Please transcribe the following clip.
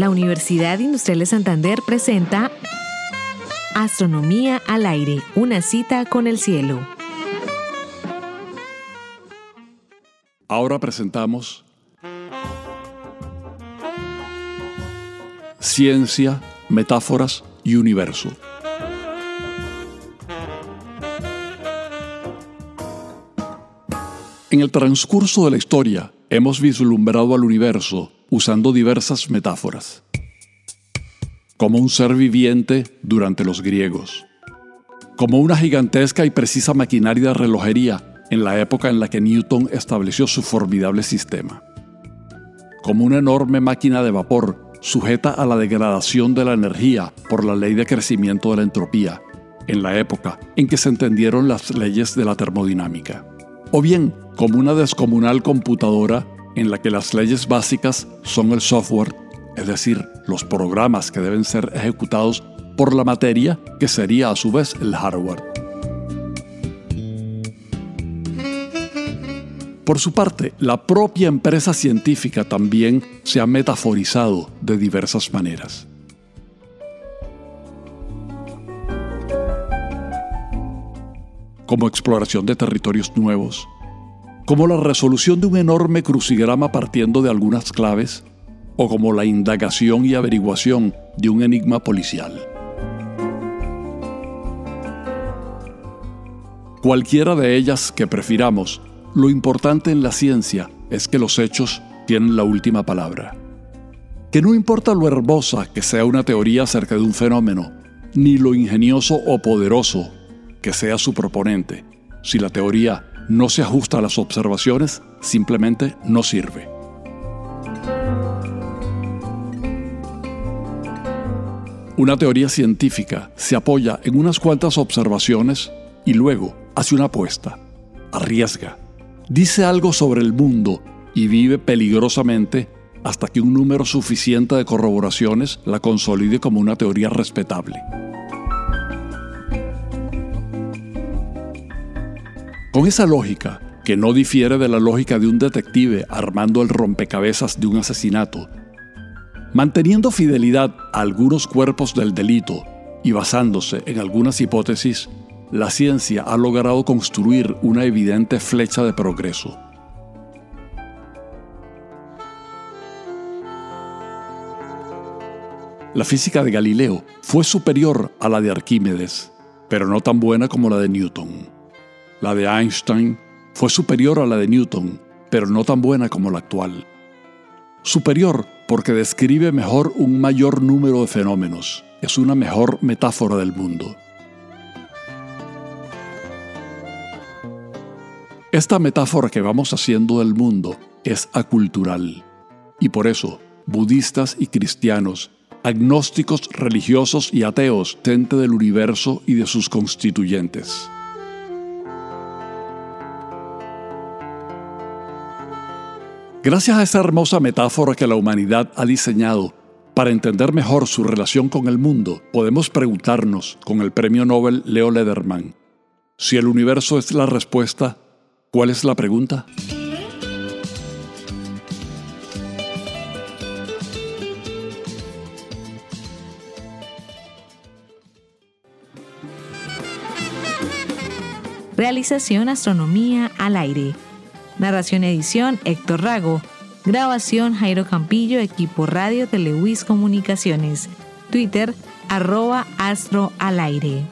La Universidad Industrial de Santander presenta Astronomía al aire, una cita con el cielo. Ahora presentamos Ciencia, Metáforas y Universo. En el transcurso de la historia hemos vislumbrado al universo usando diversas metáforas, como un ser viviente durante los griegos, como una gigantesca y precisa maquinaria de relojería en la época en la que Newton estableció su formidable sistema, como una enorme máquina de vapor sujeta a la degradación de la energía por la ley de crecimiento de la entropía, en la época en que se entendieron las leyes de la termodinámica. O bien como una descomunal computadora en la que las leyes básicas son el software, es decir, los programas que deben ser ejecutados por la materia, que sería a su vez el hardware. Por su parte, la propia empresa científica también se ha metaforizado de diversas maneras. como exploración de territorios nuevos, como la resolución de un enorme crucigrama partiendo de algunas claves, o como la indagación y averiguación de un enigma policial. Cualquiera de ellas que prefiramos, lo importante en la ciencia es que los hechos tienen la última palabra. Que no importa lo hermosa que sea una teoría acerca de un fenómeno, ni lo ingenioso o poderoso que sea su proponente. Si la teoría no se ajusta a las observaciones, simplemente no sirve. Una teoría científica se apoya en unas cuantas observaciones y luego hace una apuesta, arriesga, dice algo sobre el mundo y vive peligrosamente hasta que un número suficiente de corroboraciones la consolide como una teoría respetable. Con esa lógica, que no difiere de la lógica de un detective armando el rompecabezas de un asesinato, manteniendo fidelidad a algunos cuerpos del delito y basándose en algunas hipótesis, la ciencia ha logrado construir una evidente flecha de progreso. La física de Galileo fue superior a la de Arquímedes, pero no tan buena como la de Newton. La de Einstein fue superior a la de Newton, pero no tan buena como la actual. Superior porque describe mejor un mayor número de fenómenos. Es una mejor metáfora del mundo. Esta metáfora que vamos haciendo del mundo es acultural. Y por eso, budistas y cristianos, agnósticos religiosos y ateos, tente del universo y de sus constituyentes. Gracias a esa hermosa metáfora que la humanidad ha diseñado para entender mejor su relación con el mundo, podemos preguntarnos con el premio Nobel Leo Lederman, si el universo es la respuesta, ¿cuál es la pregunta? Realización Astronomía al aire Narración edición Héctor Rago. Grabación Jairo Campillo, equipo radio Telewis Comunicaciones. Twitter arroba astro al aire.